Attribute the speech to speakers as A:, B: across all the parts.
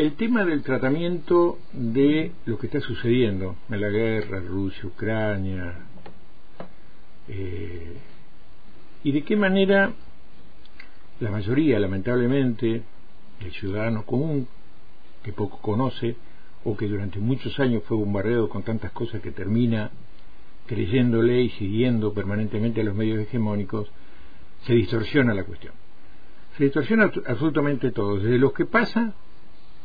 A: el tema del tratamiento de lo que está sucediendo en la guerra, Rusia, Ucrania, eh, y de qué manera la mayoría, lamentablemente, el ciudadano común, que poco conoce, o que durante muchos años fue bombardeado con tantas cosas que termina creyéndole y siguiendo permanentemente a los medios hegemónicos, se distorsiona la cuestión. Se distorsiona absolutamente todo, desde lo que pasa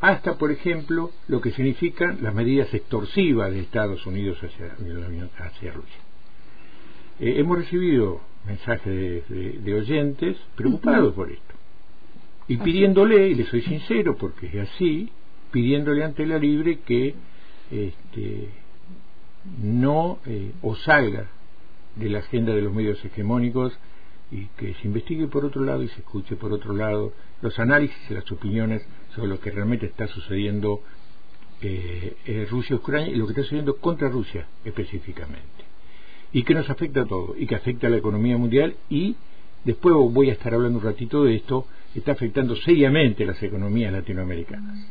A: hasta, por ejemplo, lo que significan las medidas extorsivas de Estados Unidos hacia, hacia Rusia. Eh, hemos recibido mensajes de, oyentes preocupados por esto y pidiéndole, y le soy sincero porque es así, pidiéndole ante la libre que este, no eh, o salga de la agenda de los medios hegemónicos y que se investigue por otro lado y se escuche por otro lado los análisis y las opiniones sobre lo que realmente está sucediendo eh, en Rusia, Ucrania y lo que está sucediendo contra Rusia específicamente. Y que nos afecta a todo, y que afecta a la economía mundial y después voy a estar hablando un ratito de esto, está afectando seriamente las economías latinoamericanas.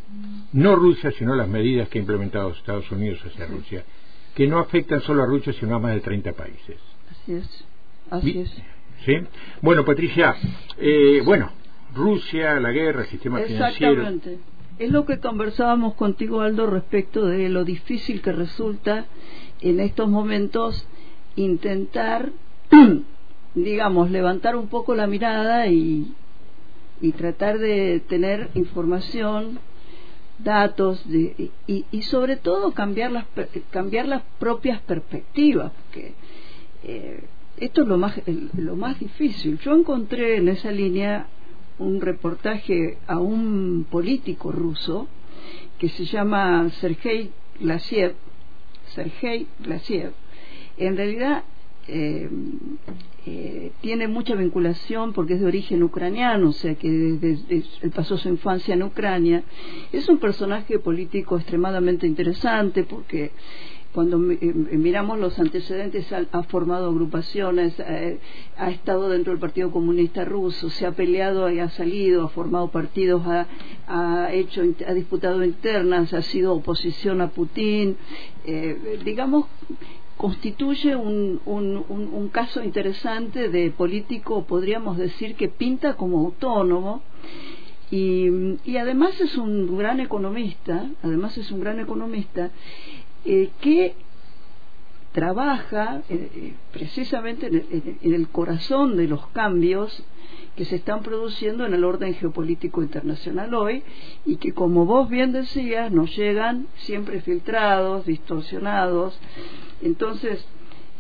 A: No Rusia, sino las medidas que ha implementado Estados Unidos hacia Rusia, que no afectan solo a Rusia, sino a más de 30 países.
B: Así es. Así es.
A: ¿Sí? Bueno, Patricia, eh, bueno, Rusia, la guerra, el sistema financiero.
B: Exactamente. Es lo que conversábamos contigo, Aldo, respecto de lo difícil que resulta en estos momentos intentar, digamos, levantar un poco la mirada y, y tratar de tener información, datos de, y, y, sobre todo cambiar las, cambiar las propias perspectivas, porque eh, esto es lo más, lo más difícil. Yo encontré en esa línea un reportaje a un político ruso que se llama Sergei Glasiev. Sergei Glasiev. En realidad eh, eh, tiene mucha vinculación porque es de origen ucraniano, o sea que desde, él pasó su infancia en Ucrania. Es un personaje político extremadamente interesante porque cuando eh, miramos los antecedentes, ha, formado agrupaciones, eh, ha estado dentro del Partido Comunista Ruso, se ha peleado y ha salido, ha formado partidos, ha, hecho, ha disputado internas, ha sido oposición a Putin, eh, digamos, constituye un, un, un, caso interesante de político, podríamos decir, que pinta como autónomo. Y, además es un gran economista, además es un gran economista eh, que trabaja eh, eh, precisamente en el, corazón de los cambios que se están produciendo en el orden geopolítico internacional hoy y que, como vos bien decías, nos llegan siempre filtrados, distorsionados. Entonces,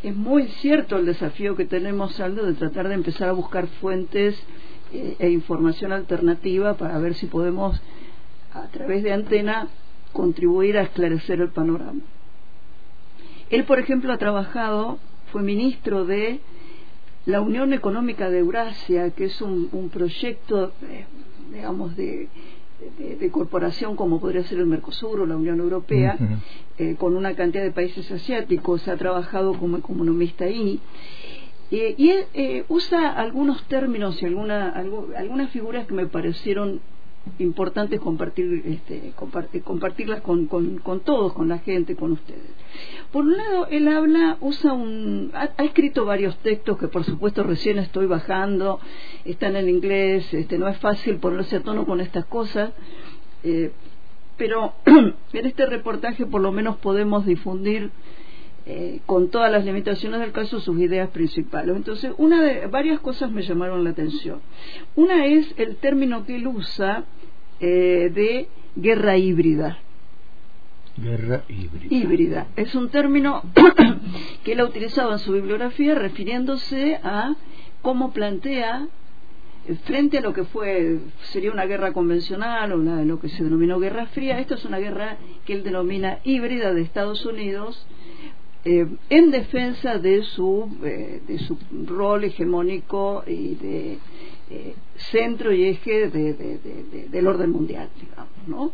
B: es muy cierto el desafío que tenemos, Aldo, de tratar de empezar a buscar fuentes e información alternativa para ver si podemos, a través de antena, contribuir a esclarecer el panorama. Él, por ejemplo, ha trabajado, fue ministro de la Unión Económica de Eurasia, que es un, proyecto, eh, digamos, de, corporación como podría ser el Mercosur o la Unión Europea, eh, con una cantidad de países asiáticos, ha trabajado como economista ahí. Eh, y él usa algunos términos y alguna, algunas figuras que me parecieron importante compartir, este, compartirlas con, con, todos, con la gente, con ustedes. Por un lado, él habla, usa un, ha, escrito varios textos que por supuesto recién estoy bajando, están en inglés, este, no es fácil ponerse a tono con estas cosas, eh, pero en este reportaje por lo menos podemos difundir eh, con todas las limitaciones del caso sus ideas principales. Entonces, una de varias cosas me llamaron la atención. Una es el término que él usa eh, de guerra híbrida.
A: Guerra híbrida.
B: Híbrida. Es un término que él ha utilizado en su bibliografía refiriéndose a cómo plantea eh, frente a lo que fue sería una guerra convencional o lo que se denominó guerra fría, esto es una guerra que él denomina híbrida de Estados Unidos eh, en defensa de su, eh, de su rol hegemónico y de eh, centro y eje del orden mundial, digamos, ¿no?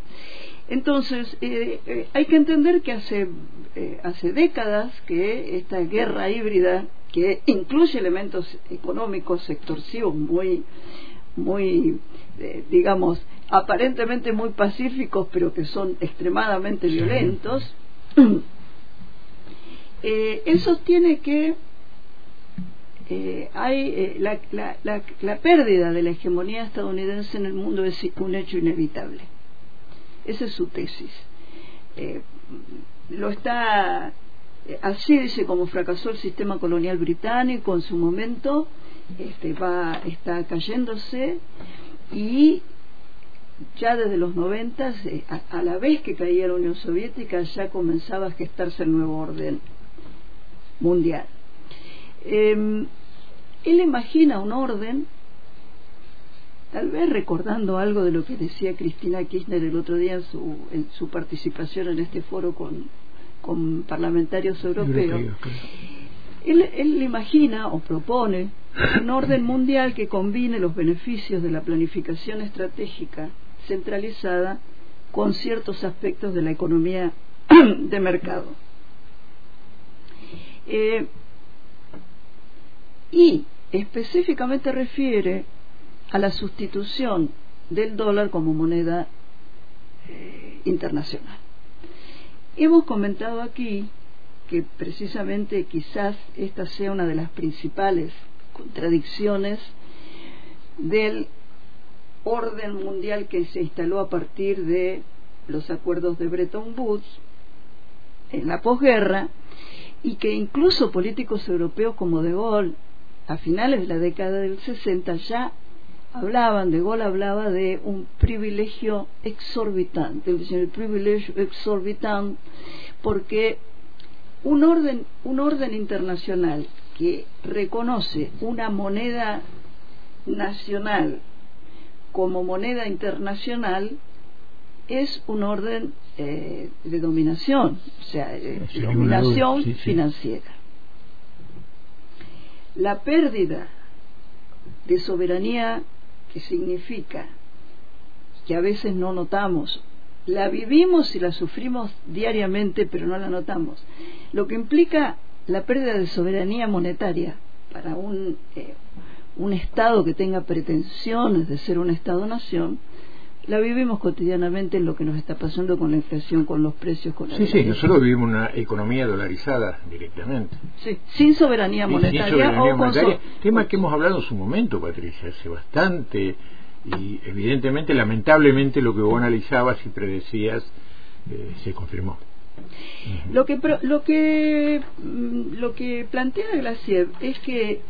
B: Entonces, hay que entender que hace, hace décadas que esta guerra híbrida, que incluye elementos económicos extorsivos muy, muy digamos, aparentemente muy pacíficos, pero que son extremadamente violentos, eh, él sostiene que eh, hay eh, la, la, la, pérdida de la hegemonía estadounidense en el mundo es un hecho inevitable. Esa es su tesis. lo está así dice como fracasó el sistema colonial británico en su momento este, va está cayéndose y ya desde los 90, eh, a, la vez que caía la Unión Soviética, ya comenzaba a gestarse el nuevo orden mundial. Em, él imagina un orden, tal vez recordando algo de lo que decía Cristina Kirchner el otro día en su, en su participación en este foro con, con parlamentarios europeos. él, él imagina o propone un orden mundial que combine los beneficios de la planificación estratégica centralizada con ciertos aspectos de la economía de mercado. Eh, y específicamente refiere a la sustitución del dólar como moneda eh, internacional. Hemos comentado aquí que precisamente quizás esta sea una de las principales contradicciones del orden mundial que se instaló a partir de los acuerdos de Bretton Woods en la posguerra y que incluso políticos europeos como De Gaulle a finales de la década del 60 ya hablaban, De Gaulle hablaba de un privilegio exorbitante, el privilegio exorbitante porque un orden, un orden internacional que reconoce una moneda nacional como moneda internacional es un orden eh, de dominación, o sea, de dominación financiera. La pérdida de soberanía que significa que a veces no notamos, la vivimos y la sufrimos diariamente, pero no la notamos. Lo que implica la pérdida de soberanía monetaria para un, eh, un Estado que tenga pretensiones de ser un Estado-nación, la vivimos cotidianamente en lo que nos está pasando con la inflación, con los precios, con la
A: Sí, sí, nosotros vivimos una economía dolarizada directamente.
B: Sí, sin soberanía monetaria. Sin soberanía monetaria,
A: tema que hemos hablado en su momento, Patricia, hace bastante, y evidentemente, lamentablemente, lo que vos analizabas y predecías eh, se confirmó.
B: Lo que, lo que, mm, lo que plantea Glacier es que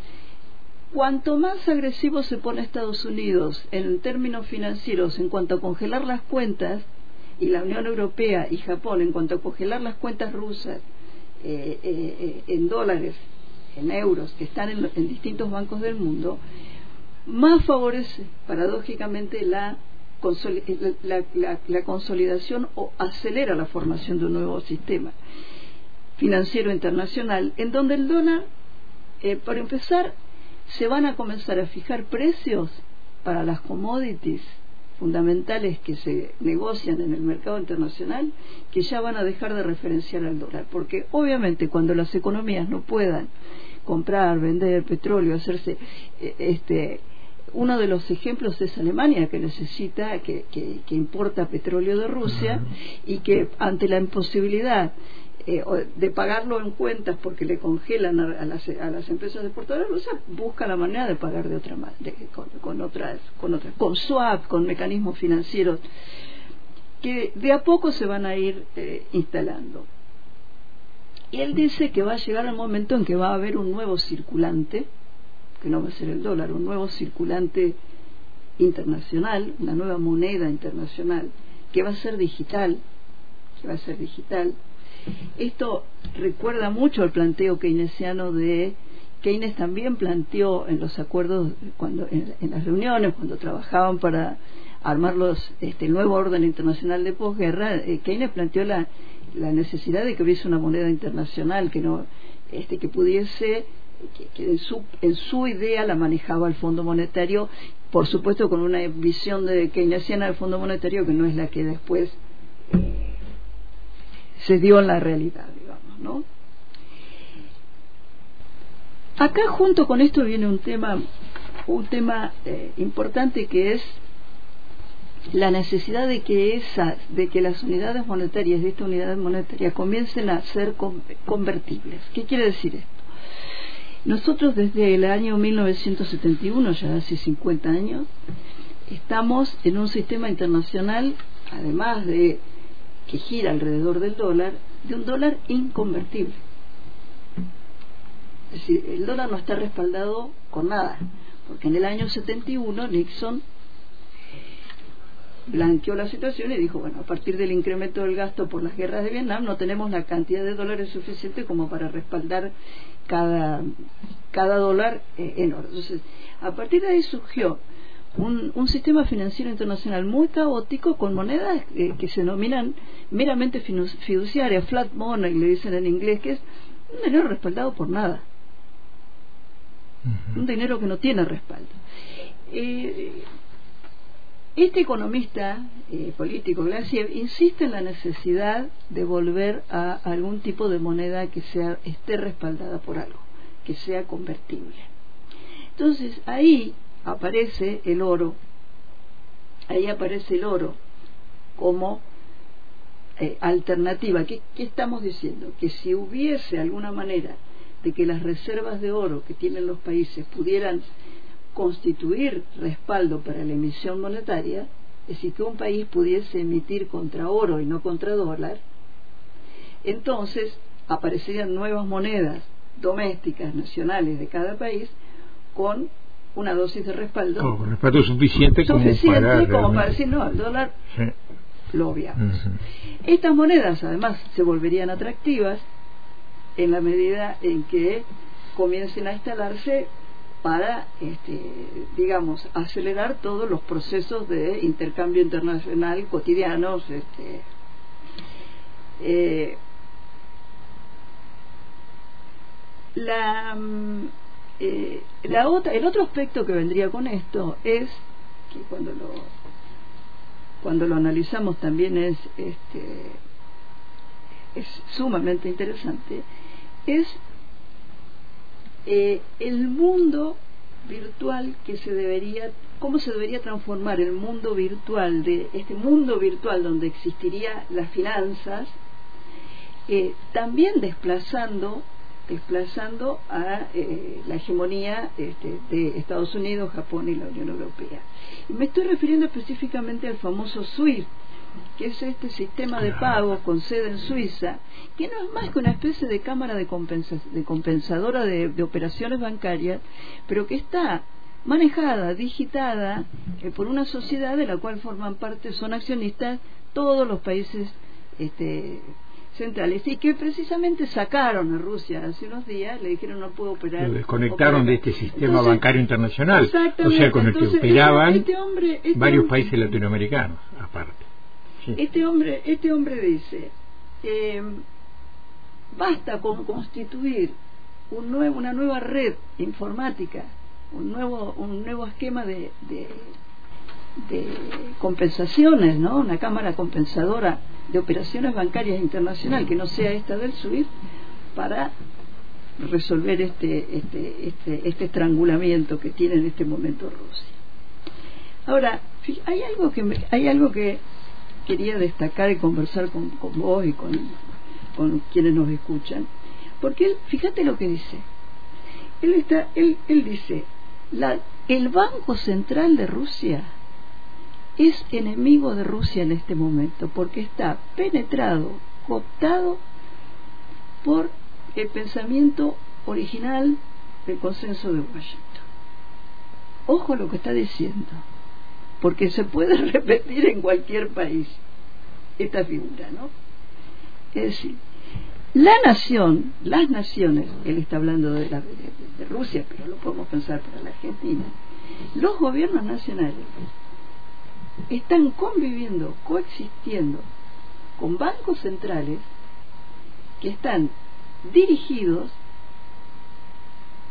B: Cuanto más agresivo se pone Estados Unidos en términos financieros en cuanto a congelar las cuentas, y la Unión Europea y Japón en cuanto a congelar las cuentas rusas eh, eh, eh, en dólares, en euros, que están en, distintos bancos del mundo, más favorece paradójicamente la, la consolidación o acelera la formación de un nuevo sistema financiero internacional, en donde el dólar, para empezar, se van a comenzar a fijar precios para las commodities fundamentales que se negocian en el mercado internacional que ya van a dejar de referenciar al dólar. Porque obviamente cuando las economías no puedan comprar vender petróleo hacerse eh, este uno de los ejemplos es Alemania que necesita que, que, que importa petróleo de Rusia y que ante la imposibilidad eh, de pagarlo en cuentas porque le congelan a, las, a las, empresas exportadoras rusas, busca la manera de pagar de otra manera, con, otras, con otras, con swap, con mecanismos financieros que de a poco se van a ir eh, instalando. Y él dice que va a llegar el momento en que va a haber un nuevo circulante, que no va a ser el dólar, un nuevo circulante internacional, una nueva moneda internacional, que va a ser digital, que va a ser digital, esto recuerda mucho al planteo keynesiano de Keynes también planteó en los acuerdos, cuando en, las reuniones, cuando trabajaban para armar los, este, el nuevo orden internacional de posguerra, eh, Keynes planteó la, la necesidad de que hubiese una moneda internacional que no este, que pudiese que, en, su, en su idea la manejaba el Fondo Monetario, por supuesto con una visión de keynesiana del Fondo Monetario que no es la que después eh, se dio en la realidad, digamos, ¿no? Acá junto con esto viene un tema, un tema eh, importante que es la necesidad de que esas, de que las unidades monetarias de esta unidad monetaria comiencen a ser convertibles. ¿Qué quiere decir esto? Nosotros desde el año 1971, ya hace 50 años, estamos en un sistema internacional, además de que gira alrededor del dólar, de un dólar inconvertible. Es decir, el dólar no está respaldado con nada, porque en el año 71 Nixon blanqueó la situación y dijo, bueno, a partir del incremento del gasto por las guerras de Vietnam no tenemos la cantidad de dólares suficiente como para respaldar cada, cada dólar eh, en oro. Entonces, a partir de ahí surgió un, un, sistema financiero internacional muy caótico con monedas eh, que se denominan meramente fiduciarias, flat money, le dicen en inglés, que es un dinero respaldado por nada. Un dinero que no tiene respaldo. Eh, este economista eh, político, Glaciev, insiste en la necesidad de volver a algún tipo de moneda que sea, esté respaldada por algo, que sea convertible. Entonces, ahí aparece el oro, ahí aparece el oro como eh, alternativa. ¿Qué, ¿Qué estamos diciendo? Que si hubiese alguna manera de que las reservas de oro que tienen los países pudieran constituir respaldo para la emisión monetaria, es decir, que un país pudiese emitir contra oro y no contra dólar, entonces aparecerían nuevas monedas domésticas, nacionales de cada país, con una dosis de respaldo.
A: con respaldo suficiente, como,
B: para, decir, no, el dólar lo obviamos. Estas monedas, además, se volverían atractivas en la medida en que comiencen a instalarse para, este, digamos, acelerar todos los procesos de intercambio internacional cotidianos. Este, eh, la, mm, eh, la otra, el otro aspecto que vendría con esto es que cuando lo cuando lo analizamos también es este es sumamente interesante es eh, el mundo virtual que se debería, cómo se debería transformar el mundo virtual, de este mundo virtual donde existiría las finanzas, eh, también desplazando desplazando a eh, la hegemonía este, de Estados Unidos, Japón y la Unión Europea. Y me estoy refiriendo específicamente al famoso SWIFT, que es este sistema de pago con sede en Suiza, que no es más que una especie de cámara de, de compensadora de, operaciones bancarias, pero que está manejada, digitada eh, por una sociedad de la cual forman parte, son accionistas todos los países este, centrales y que precisamente sacaron a Rusia hace unos días, le dijeron no puedo operar.
A: Lo desconectaron de este sistema bancario internacional, o sea, con el que operaban este este varios países latinoamericanos, aparte.
B: Este hombre, este hombre dice, eh, basta con constituir un nuevo, una nueva red informática, un nuevo, un nuevo esquema de, de, compensaciones, ¿no? Una cámara compensadora de operaciones bancarias internacional que no sea esta del SWIFT para resolver este, este, este, este estrangulamiento que tiene en este momento Rusia. Ahora, hay algo que hay algo que quería destacar y conversar con, con vos y con, con, quienes nos escuchan. Porque él, fíjate lo que dice. Él, está, él, él dice, la, el Banco Central de Rusia es enemigo de Rusia en este momento porque está penetrado, cooptado por el pensamiento original del consenso de Washington. Ojo lo que está diciendo porque se puede repetir en cualquier país esta figura, ¿no? Es decir, la nación, las naciones, él está hablando de, la, de, Rusia, pero lo podemos pensar para la Argentina, los gobiernos nacionales están conviviendo, coexistiendo con bancos centrales que están dirigidos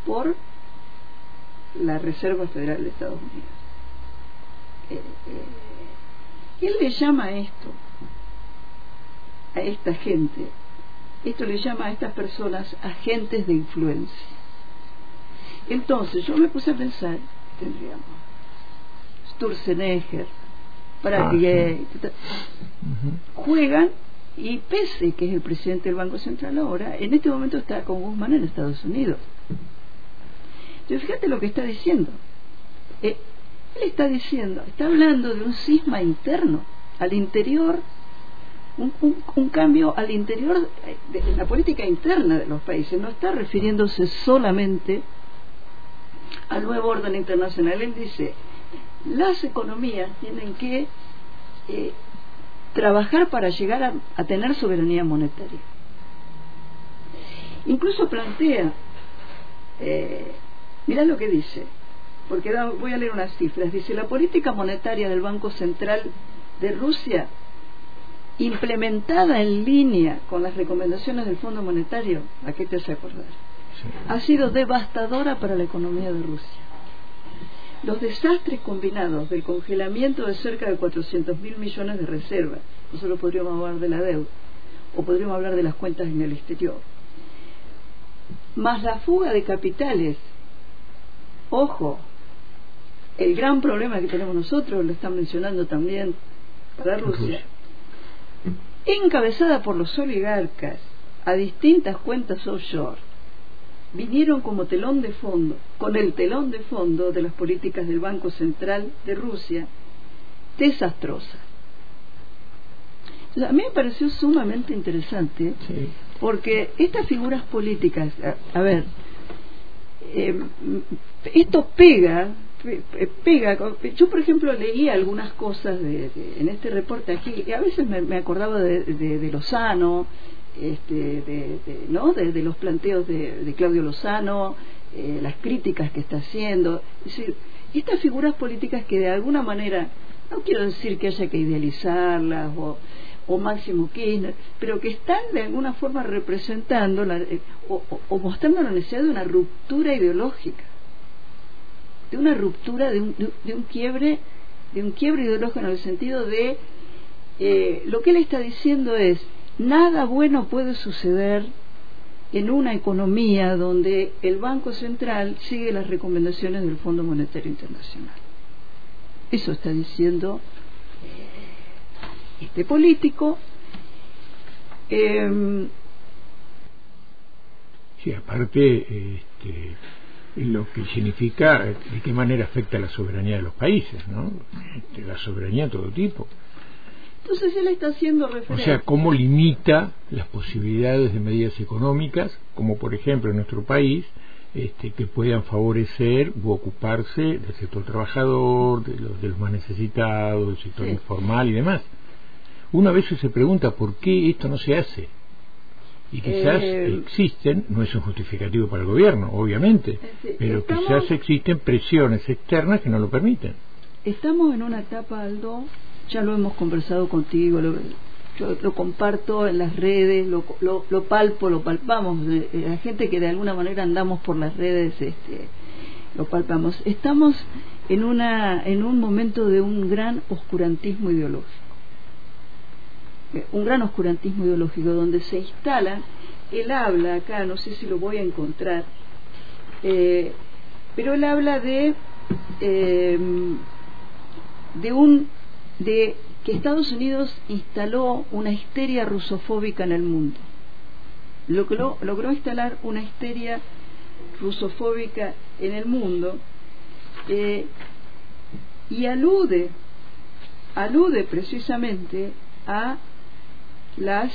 B: por la Reserva Federal de Estados Unidos. él le llama a esto, a esta gente, esto le llama a estas personas agentes de influencia. Entonces yo me puse a pensar, tendríamos Sturzenegger, para
A: Ah, sí. Ujú.
B: juegan y pese que es el presidente del Banco Central ahora, en este momento está con Guzmán en Estados Unidos. Entonces fíjate lo que está diciendo. Eh, él está diciendo, está hablando de un cisma interno, al interior, un, un- un cambio al interior de, de la política interna de los países. No está refiriéndose solamente al nuevo orden internacional. Él dice, las economías tienen que eh, trabajar para llegar a, a tener soberanía monetaria. Incluso plantea, eh, mirá lo que dice, porque da- voy a leer unas cifras. Dice, la política monetaria del Banco Central de Rusia, implementada en línea con las recomendaciones del Fondo Monetario, ¿a qué te hace acordar?
A: Sí.
B: ha sido devastadora para la economía de Rusia. Los desastres combinados del congelamiento de cerca de 400 mil millones de reservas, nosotros podríamos hablar de la deuda, o podríamos hablar de las cuentas en el exterior, más la fuga de capitales, ojo, el gran problema que tenemos nosotros, lo están mencionando también para Rusia, encabezada por los oligarcas a distintas cuentas offshore, vinieron como telón de fondo, con el telón de fondo de las políticas del Banco Central de Rusia, desastrosas. A mí me pareció sumamente interesante
A: Sí.
B: porque estas figuras políticas, a, a ver, eh, esto pega, pe- pe- pega. Yo, por ejemplo, leí algunas cosas de, de- en este reporte aquí y a veces me, me acordaba de, de, de Lozano, este, de, ¿no? de, los planteos de, Claudio Lozano, eh, las críticas que está haciendo. Es decir, estas figuras políticas que de alguna manera, no quiero decir que haya que idealizarlas o, o Máximo Kirchner, pero que están de alguna forma representando la, eh, o, o- mostrando la necesidad de una ruptura ideológica, de una ruptura, de un, de un- de un quiebre, de un quiebre ideológico en el sentido de eh, lo que él está diciendo es nada bueno puede suceder en una economía donde el Banco Central sigue las recomendaciones del Fondo Monetario Internacional. Eso está diciendo eh, este político. Eh,
A: Sí, aparte, este, lo que significa, de qué manera afecta la soberanía de los países, ¿no? Este, la soberanía de todo tipo.
B: Entonces él está haciendo
A: O
B: referencia.
A: sea, cómo limita las posibilidades de medidas económicas, como por ejemplo en nuestro país, este, que puedan favorecer u ocuparse del sector trabajador, de los, de los más necesitados, del sector
B: Sí.
A: informal y demás. Uno a veces se pregunta por qué esto no se hace. Y quizás
B: Eh,
A: existen, no es un justificativo para el gobierno, obviamente,
B: sí,
A: pero
B: estamos-
A: quizás existen presiones externas que no lo permiten.
B: Estamos en una etapa, Aldo, ya lo hemos conversado contigo, lo, yo lo comparto en las redes, lo, lo, lo palpo, lo palpamos, eh, eh, la gente que de alguna manera andamos por las redes, este, lo palpamos. Estamos en, una, en un momento de un gran oscurantismo ideológico. Eh, Un gran oscurantismo ideológico donde se instala, él habla acá, no sé si lo voy a encontrar, pero él habla de de un de que Estados Unidos instaló una histeria rusofóbica en el mundo. Logró, logró instalar una histeria rusofóbica en el mundo eh, y alude alude precisamente a las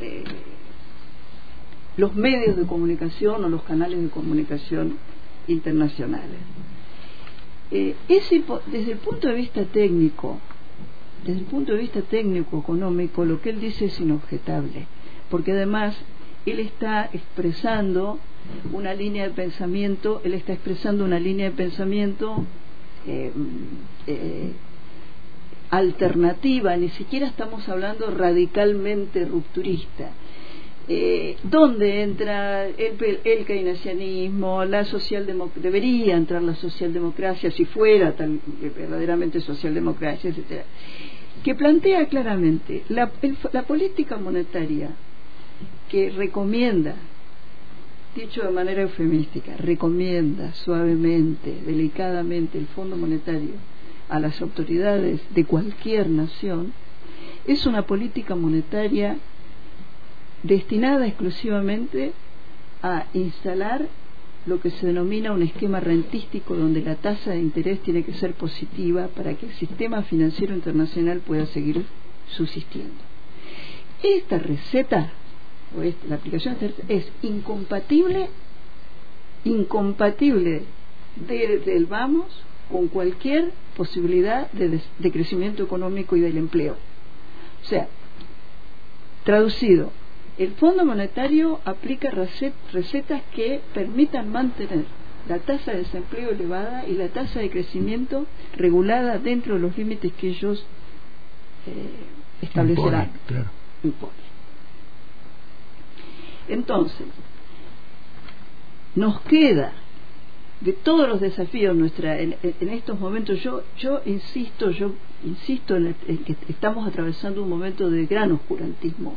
B: eh, los medios de comunicación o los canales de comunicación internacionales. Eh, ese, desde el punto de vista técnico, desde el punto de vista técnico económico, lo que él dice es inobjetable, porque además él está expresando una línea de pensamiento, él está expresando una línea de pensamiento eh, eh, alternativa, ni siquiera estamos hablando radicalmente rupturista. Eh, ¿Dónde entra el, el keynesianismo, la socialdemocracia? Debería entrar la socialdemocracia si fuera tan eh, verdaderamente socialdemocracia, etcétera. Que plantea claramente la política monetaria que recomienda, dicho de manera eufemística, recomienda suavemente, delicadamente el Fondo Monetario, a las autoridades de cualquier nación es una política monetaria destinada exclusivamente a instalar lo que se denomina un esquema rentístico donde la tasa de interés tiene que ser positiva para que el sistema financiero internacional pueda seguir subsistiendo. Esta receta, o esta, la aplicación de esta receta, es incompatible, incompatible desde el vamos con cualquier posibilidad de, de crecimiento económico y del empleo. O sea, traducido, el Fondo Monetario aplica recetas que permitan mantener la tasa de desempleo elevada y la tasa de crecimiento regulada dentro de los límites que ellos eh, establecerán. Entonces, nos queda de todos los desafíos nuestra en, estos momentos yo yo insisto yo insisto en, que estamos atravesando un momento de gran oscurantismo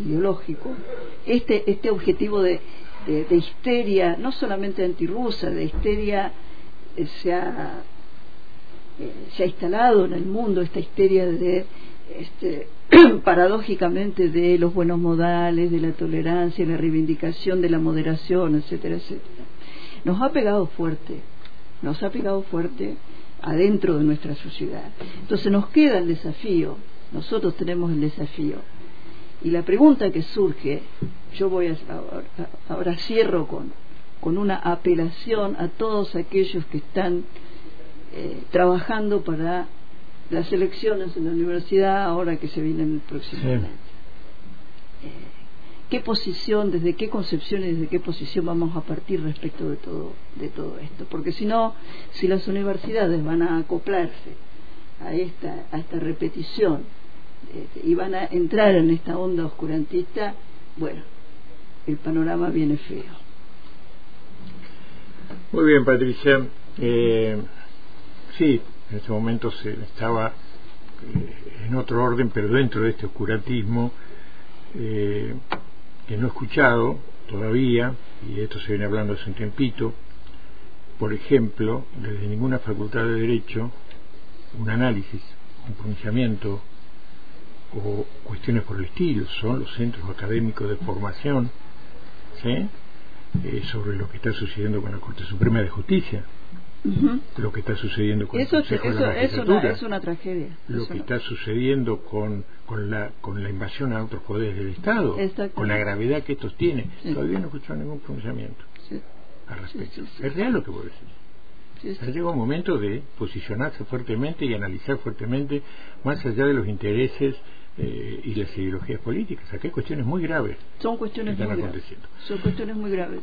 B: ideológico, este, este objetivo de, de, histeria, no solamente antirrusa, de histeria eh, se, ha, eh, se ha instalado en el mundo, esta histeria de, este, paradójicamente, de los buenos modales, de la tolerancia, la reivindicación de la moderación, etcétera, etcétera. Nos ha pegado fuerte, nos ha pegado fuerte adentro de nuestra sociedad. Entonces nos queda el desafío, nosotros tenemos el desafío y la pregunta que surge, yo voy a, ahora cierro con, con una apelación a todos aquellos que están eh, trabajando para las elecciones en la universidad ahora que se vienen el próximo año. Eh, ¿Qué posición, desde qué concepción y desde qué posición vamos a partir respecto de todo, de todo esto? Porque si no, si las universidades van a acoplarse a esta, a esta repetición y van a entrar en esta onda oscurantista, bueno, el panorama viene feo.
A: Muy bien, Patricia. Eh, sí, en este momento se estaba eh, en otro orden, pero dentro de este oscurantismo eh, que no he escuchado todavía, y esto se viene hablando hace un tiempito, por ejemplo, desde ninguna facultad de Derecho, un análisis, un pronunciamiento o cuestiones por el estilo, son los centros académicos de formación ¿sí? Eh, sobre lo que está sucediendo con la Corte Suprema de Justicia, lo que está sucediendo con
B: eso,
A: el Consejo
B: eso,
A: de la
B: es, una, es una tragedia.
A: Lo que está sucediendo con, con, la, con la invasión a otros poderes del Estado, con la gravedad que estos tienen. Todavía no he escuchado ningún pronunciamiento al respecto. es real lo que voy a decir. Ha llegado un momento de posicionarse fuertemente y analizar fuertemente, más allá de los intereses eh, y las ideologías políticas. Aquí hay cuestiones muy graves.
B: Son cuestiones muy graves. Son cuestiones muy graves.